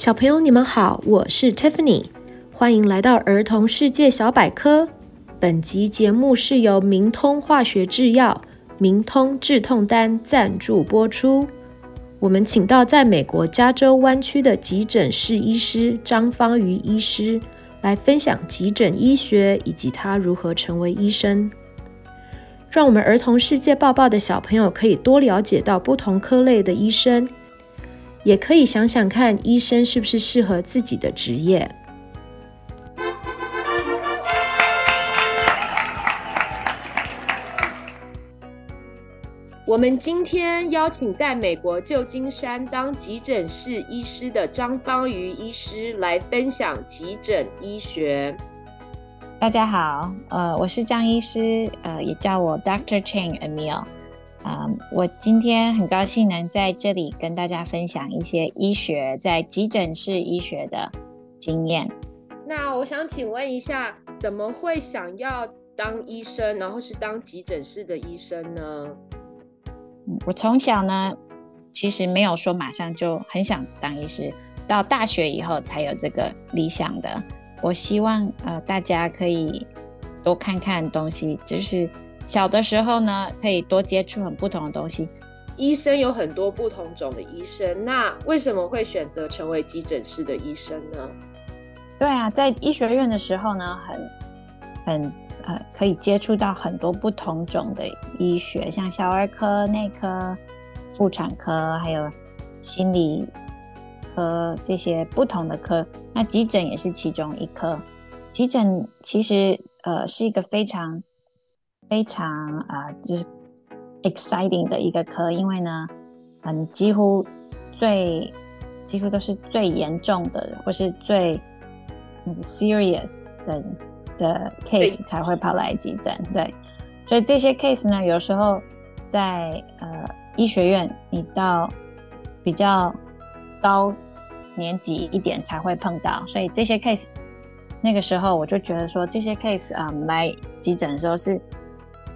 小朋友，你们好，我是 Tiffany，欢迎来到儿童世界小百科。本集节目是由明通化学制药、明通止痛丹赞助播出。我们请到在美国加州湾区的急诊室医师张芳瑜医师来分享急诊医学以及他如何成为医生。让我们儿童世界报报的小朋友可以多了解到不同科类的医生，也可以想想看医生是不是适合自己的职业。我们今天邀请在美国旧金山当急诊室医师的张芳瑜医师来分享急诊医学。大家好，呃，我是张医师，呃，也叫我 Doctor Chang Emil。啊，我今天很高兴能在这里跟大家分享一些医学在急诊室医学的经验。那我想请问一下，怎么会想要当医生，然后是当急诊室的医生呢？我从小呢，其实没有说马上就很想当医师，到大学以后才有这个理想的。我希望呃大家可以多看看东西，就是小的时候呢，可以多接触很不同的东西。医生有很多不同种的医生，那为什么会选择成为急诊室的医生呢？对啊，在医学院的时候呢，很很。呃，可以接触到很多不同种的医学，像小儿科、内科、妇产科，还有心理科这些不同的科。那急诊也是其中一科。急诊其实呃是一个非常非常啊、呃，就是 exciting 的一个科，因为呢，啊、呃，几乎最几乎都是最严重的，或是最、嗯、serious 的。的 case 才会跑来急诊，对，所以这些 case 呢，有时候在呃医学院，你到比较高年级一点才会碰到，所以这些 case 那个时候我就觉得说，这些 case 啊、嗯、来急诊的时候是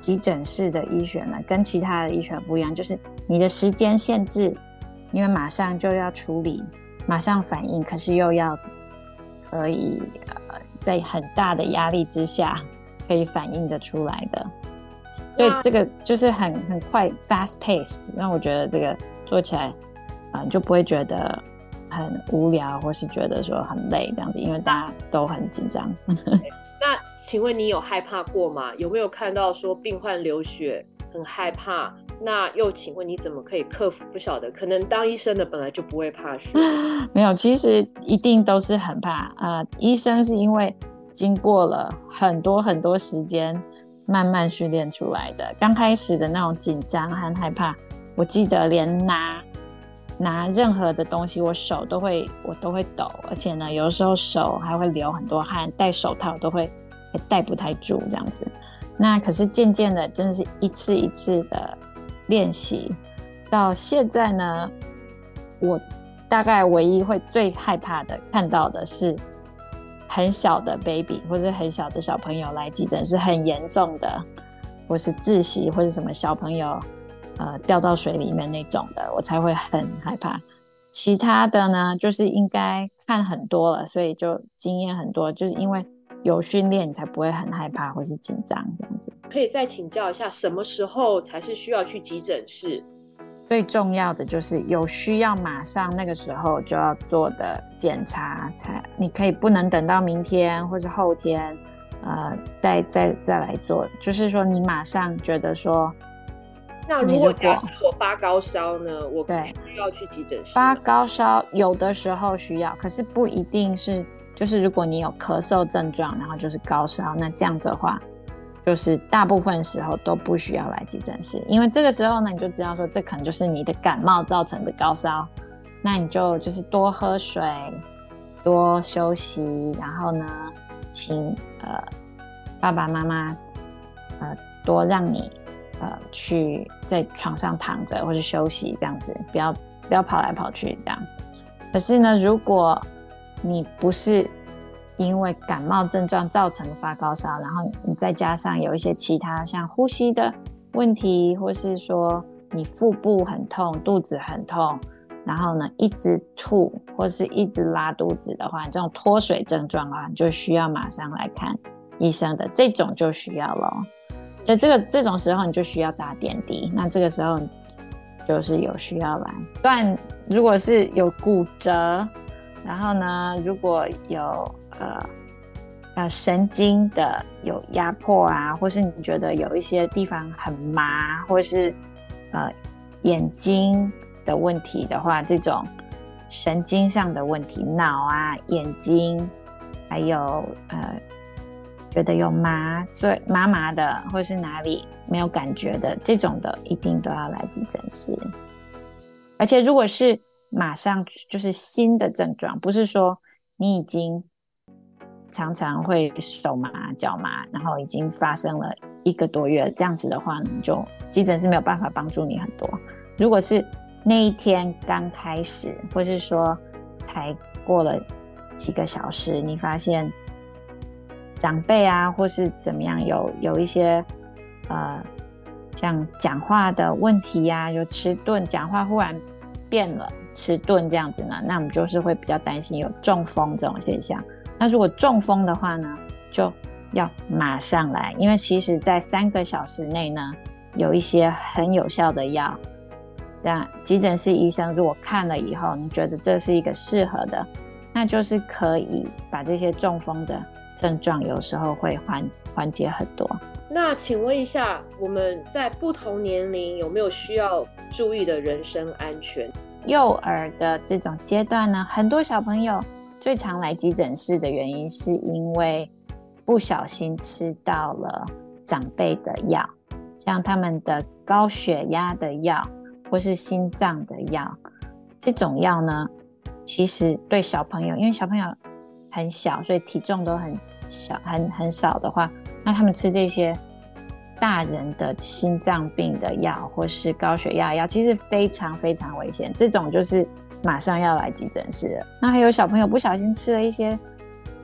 急诊室的医学呢，跟其他的医学不一样，就是你的时间限制，因为马上就要处理，马上反应，可是又要可以呃。在很大的压力之下，可以反应得出来的，所以这个就是很很快 fast pace，让我觉得这个做起来啊、呃、就不会觉得很无聊，或是觉得说很累这样子，因为大家都很紧张。那请问你有害怕过吗？有没有看到说病患流血很害怕？那又请问你怎么可以克服？不晓得，可能当医生的本来就不会怕血。没有，其实一定都是很怕啊、医生是因为经过了很多很多时间慢慢训练出来的。刚开始的那种紧张和害怕，我记得连拿拿任何的东西，我手都会我都会抖，而且呢，有的时候手还会流很多汗，戴手套都会也戴不太住这样子。那可是渐渐的，真的是一次一次的。练习到现在呢，我大概唯一会最害怕的看到的是很小的 baby 或者很小的小朋友来急诊，是很严重的，或是窒息或者什么小朋友呃掉到水里面那种的，我才会很害怕。其他的呢，就是应该看很多了，所以就经验很多，就是因为。有训练，你才不会很害怕或是紧张这样子。可以再请教一下，什么时候才是需要去急诊室？最重要的就是有需要马上那个时候就要做的检查才，你可以不能等到明天或是后天，呃，再再再来做。就是说你马上觉得说，那如果假设我发高烧呢？我不需要去急诊室。发高烧有的时候需要，可是不一定是。就是如果你有咳嗽症状，然后就是高烧，那这样子的话，就是大部分时候都不需要来急诊室，因为这个时候呢，你就知道说这可能就是你的感冒造成的高烧，那你就就是多喝水，多休息，然后呢，请呃爸爸妈妈呃多让你呃去在床上躺着或是休息这样子，不要不要跑来跑去这样。可是呢，如果你不是因为感冒症状造成发高烧，然后你再加上有一些其他像呼吸的问题，或是说你腹部很痛、肚子很痛，然后呢一直吐或是一直拉肚子的话，这种脱水症状啊，你就需要马上来看医生的，这种就需要了。在这个这种时候，你就需要打点滴。那这个时候就是有需要来。断，如果是有骨折，然后呢，如果有呃呃神经的有压迫啊，或是你觉得有一些地方很麻，或是呃眼睛的问题的话，这种神经上的问题，脑啊、眼睛，还有呃。觉得有麻醉麻麻的，或是哪里没有感觉的这种的，一定都要来急诊室。而且如果是马上就是新的症状，不是说你已经常常会手麻脚麻，然后已经发生了一个多月这样子的话呢，就急诊是没有办法帮助你很多。如果是那一天刚开始，或是说才过了几个小时，你发现。长辈啊，或是怎么样，有有一些呃，像讲话的问题呀、有迟钝，讲话忽然变了，迟钝这样子呢，那我们就是会比较担心有中风这种现象。那如果中风的话呢，就要马上来，因为其实在三个小时内呢，有一些很有效的药。那急诊室医生如果看了以后，你觉得这是一个适合的，那就是可以把这些中风的。症状有时候会缓缓解很多。那请问一下，我们在不同年龄有没有需要注意的人身安全？幼儿的这种阶段呢，很多小朋友最常来急诊室的原因，是因为不小心吃到了长辈的药，像他们的高血压的药或是心脏的药，这种药呢，其实对小朋友，因为小朋友。很小，所以体重都很小，很很少的话，那他们吃这些大人的心脏病的药或是高血压药，其实非常非常危险。这种就是马上要来急诊室了。那还有小朋友不小心吃了一些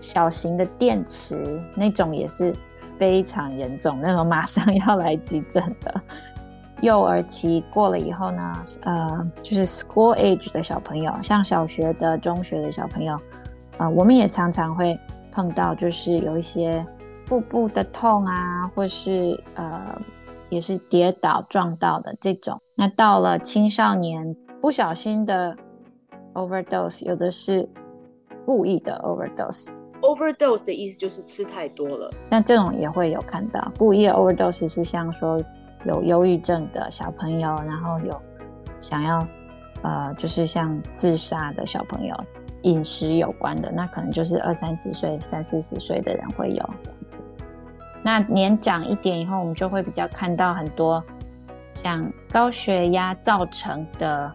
小型的电池，那种也是非常严重，那种马上要来急诊的。幼儿期过了以后呢，呃，就是 school age 的小朋友，像小学的、中学的小朋友。啊、呃，我们也常常会碰到，就是有一些腹部的痛啊，或是呃，也是跌倒撞到的这种。那到了青少年，不小心的 overdose，有的是故意的 overdose。overdose 的意思就是吃太多了。那这种也会有看到，故意的 overdose 是像说有忧郁症的小朋友，然后有想要呃，就是像自杀的小朋友。饮食有关的，那可能就是二三十岁、三四十岁的人会有。那年长一点以后，我们就会比较看到很多像高血压造成的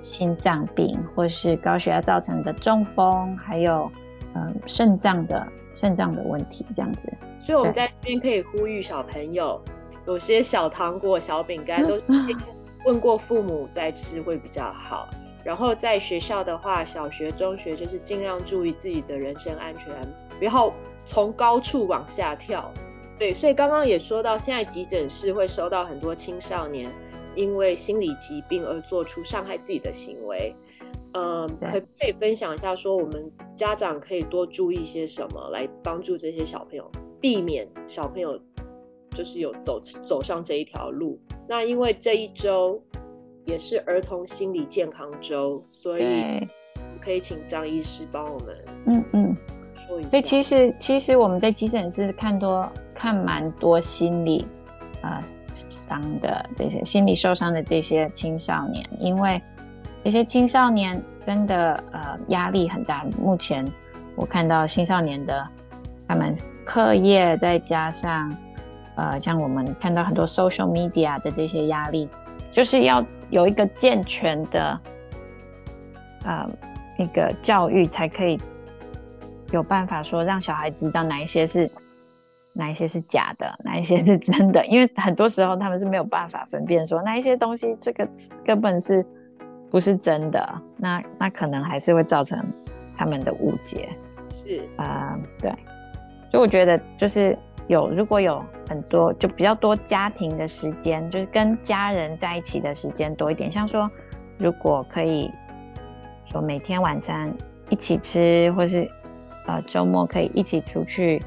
心脏病，或是高血压造成的中风，还有嗯肾脏的肾脏的问题这样子。所以我们在这边可以呼吁小朋友，有些小糖果、小饼干 都先问过父母再吃会比较好。然后在学校的话，小学、中学就是尽量注意自己的人身安全，不要从高处往下跳。对，所以刚刚也说到，现在急诊室会收到很多青少年因为心理疾病而做出伤害自己的行为。嗯，可不可以分享一下，说我们家长可以多注意些什么，来帮助这些小朋友，避免小朋友就是有走走上这一条路。那因为这一周。也是儿童心理健康周，所以可以请张医师帮我们，嗯嗯，说一下。所以其实其实我们在急诊室看多看蛮多心理啊伤、呃、的这些心理受伤的这些青少年，因为这些青少年真的呃压力很大。目前我看到青少年的他们课业再加上呃像我们看到很多 social media 的这些压力，就是要。有一个健全的，啊、呃，那个教育才可以有办法说让小孩知道哪一些是哪一些是假的，哪一些是真的。因为很多时候他们是没有办法分辨说哪一些东西这个根本是不是真的，那那可能还是会造成他们的误解。是啊、呃，对，所以我觉得就是。有，如果有很多，就比较多家庭的时间，就是跟家人在一起的时间多一点。像说，如果可以说每天晚上一起吃，或是呃周末可以一起出去，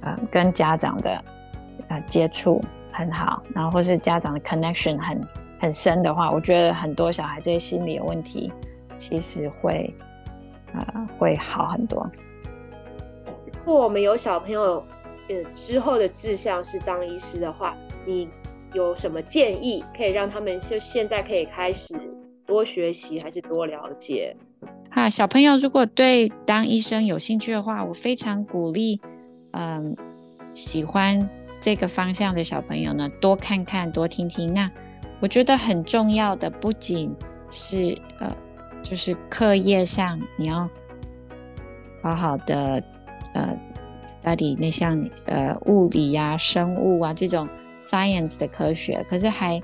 呃跟家长的呃接触很好，然后或是家长的 connection 很很深的话，我觉得很多小孩这些心理的问题其实会呃会好很多。如果我们有小朋友呃之后的志向是当医师的话，你有什么建议可以让他们就现在可以开始多学习，还是多了解？啊，小朋友如果对当医生有兴趣的话，我非常鼓励，嗯，喜欢这个方向的小朋友呢，多看看，多听听。那我觉得很重要的不仅是呃，就是课业上你要好好的呃 study 那像呃物理呀、生物啊这种。Science 的科学，可是还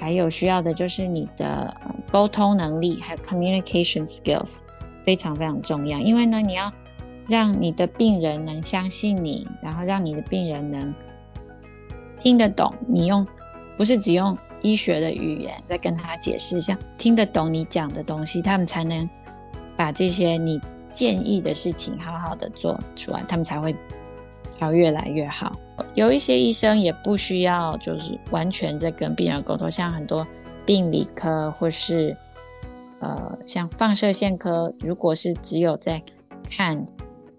还有需要的就是你的沟通能力，还有 communication skills，非常非常重要。因为呢，你要让你的病人能相信你，然后让你的病人能听得懂你用，不是只用医学的语言在跟他解释，像听得懂你讲的东西，他们才能把这些你建议的事情好好的做出来，他们才会才越来越好。有一些医生也不需要，就是完全在跟病人沟通，像很多病理科或是呃，像放射线科，如果是只有在看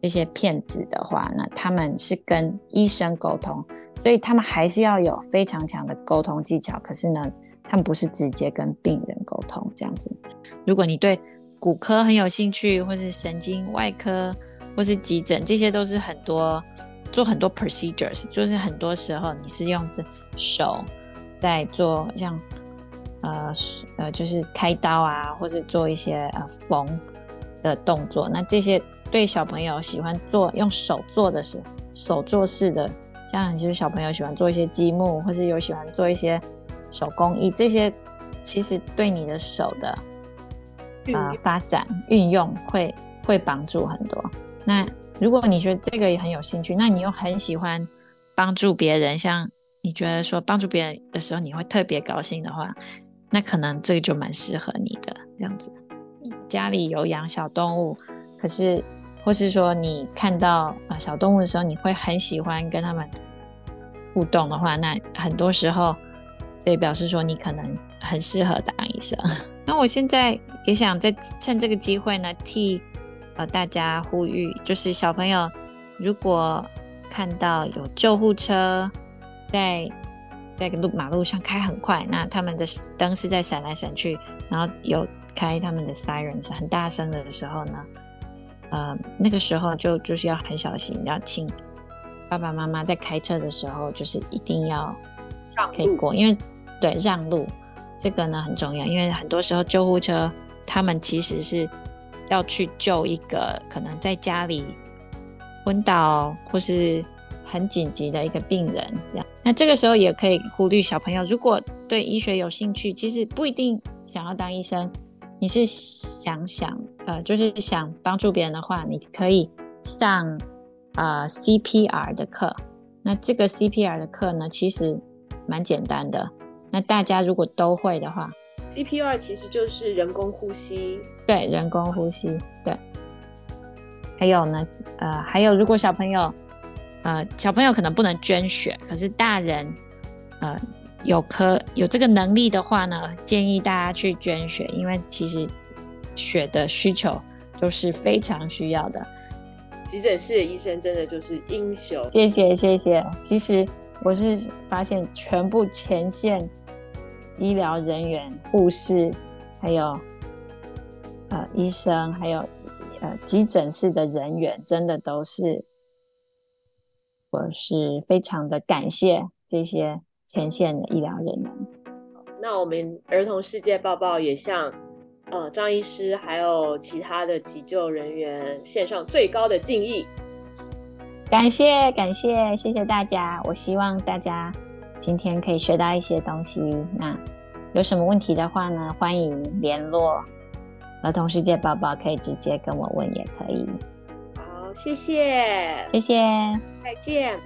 这些片子的话，那他们是跟医生沟通，所以他们还是要有非常强的沟通技巧。可是呢，他们不是直接跟病人沟通这样子。如果你对骨科很有兴趣，或是神经外科，或是急诊，这些都是很多。做很多 procedures，就是很多时候你是用着手在做像呃呃就是开刀啊，或是做一些呃缝的动作。那这些对小朋友喜欢做用手做的是手做式的，像就是小朋友喜欢做一些积木，或是有喜欢做一些手工艺，这些其实对你的手的啊、发展运用会会帮助很多。那如果你觉得这个也很有兴趣，那你又很喜欢帮助别人，像你觉得说帮助别人的时候你会特别高兴的话，那可能这个就蛮适合你的这样子。家里有养小动物，可是或是说你看到啊小动物的时候，你会很喜欢跟他们互动的话，那很多时候这也表示说你可能很适合当医生。那我现在也想再趁这个机会呢，替。呃，大家呼吁，就是小朋友如果看到有救护车在在路马路上开很快，那他们的灯是在闪来闪去，然后有开他们的 sirens 很大声的时候呢，呃，那个时候就就是要很小心，要请爸爸妈妈在开车的时候，就是一定要可以过，因为对让路这个呢很重要，因为很多时候救护车他们其实是。要去救一个可能在家里昏倒或是很紧急的一个病人，这样。那这个时候也可以呼吁小朋友，如果对医学有兴趣，其实不一定想要当医生，你是想想呃，就是想帮助别人的话，你可以上呃 CPR 的课。那这个 CPR 的课呢，其实蛮简单的。那大家如果都会的话。CPR 其实就是人工呼吸，对，人工呼吸，对。还有呢，呃，还有如果小朋友，呃，小朋友可能不能捐血，可是大人，呃，有可有这个能力的话呢，建议大家去捐血，因为其实血的需求都是非常需要的。急诊室的医生真的就是英雄。谢谢谢谢，其实我是发现全部前线。医疗人员、护士，还有呃医生，还有呃急诊室的人员，真的都是，我是非常的感谢这些前线的医疗人员。那我们儿童世界报报也向呃张医师还有其他的急救人员献上最高的敬意。感谢感谢谢谢大家，我希望大家。今天可以学到一些东西，那有什么问题的话呢？欢迎联络儿童世界宝宝，可以直接跟我问，也可以。好，谢谢，谢谢，再见，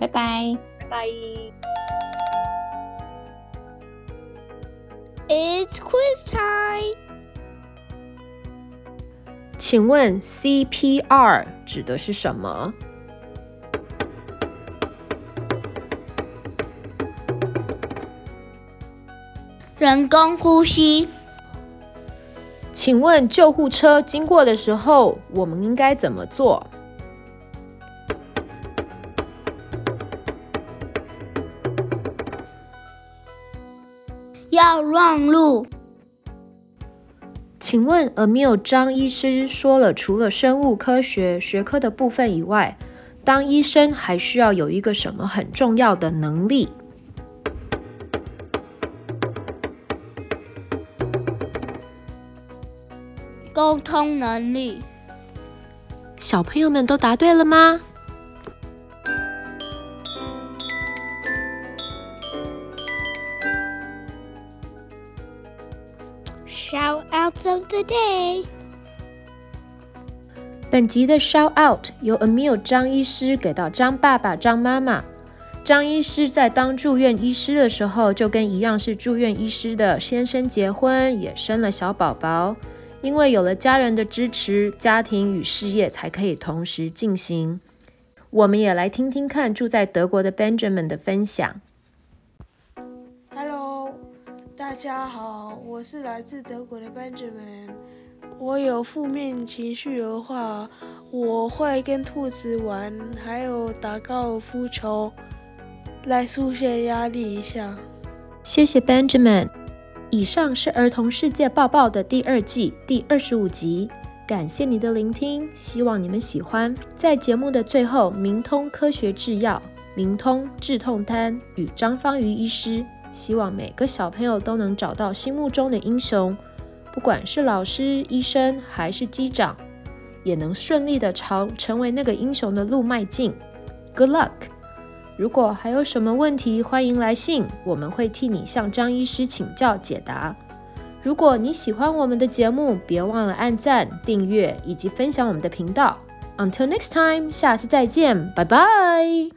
拜拜，拜拜。It's quiz time. 请问 CPR 指的是什么？人工呼吸。请问救护车经过的时候，我们应该怎么做？要让路。请问 Emil 张医师说了，除了生物科学学科的部分以外，当医生还需要有一个什么很重要的能力？沟通能力。小朋友们都答对了吗？Shoutouts of the day。本集的 Shout Out 由 Emil 张医师给到张爸爸、张妈妈。张医师在当住院医师的时候，就跟一样是住院医师的先生结婚，也生了小宝宝。因为有了家人的支持，家庭与事业才可以同时进行。我们也来听听看住在德国的 Benjamin 的分享。Hello，大家好，我是来自德国的 Benjamin。我有负面情绪的话，我会跟兔子玩，还有打高尔夫球，来疏解压力一下。谢谢 Benjamin。以上是儿童世界报报的第二季第二十五集，感谢你的聆听，希望你们喜欢。在节目的最后，明通科学制药、明通止痛丹与张芳瑜医师。希望每个小朋友都能找到心目中的英雄，不管是老师、医生还是机长，也能顺利的朝成为那个英雄的路迈进。Good luck！如果还有什么问题，欢迎来信，我们会替你向张医师请教解答。如果你喜欢我们的节目，别忘了按赞、订阅以及分享我们的频道。Until next time，下次再见，拜拜。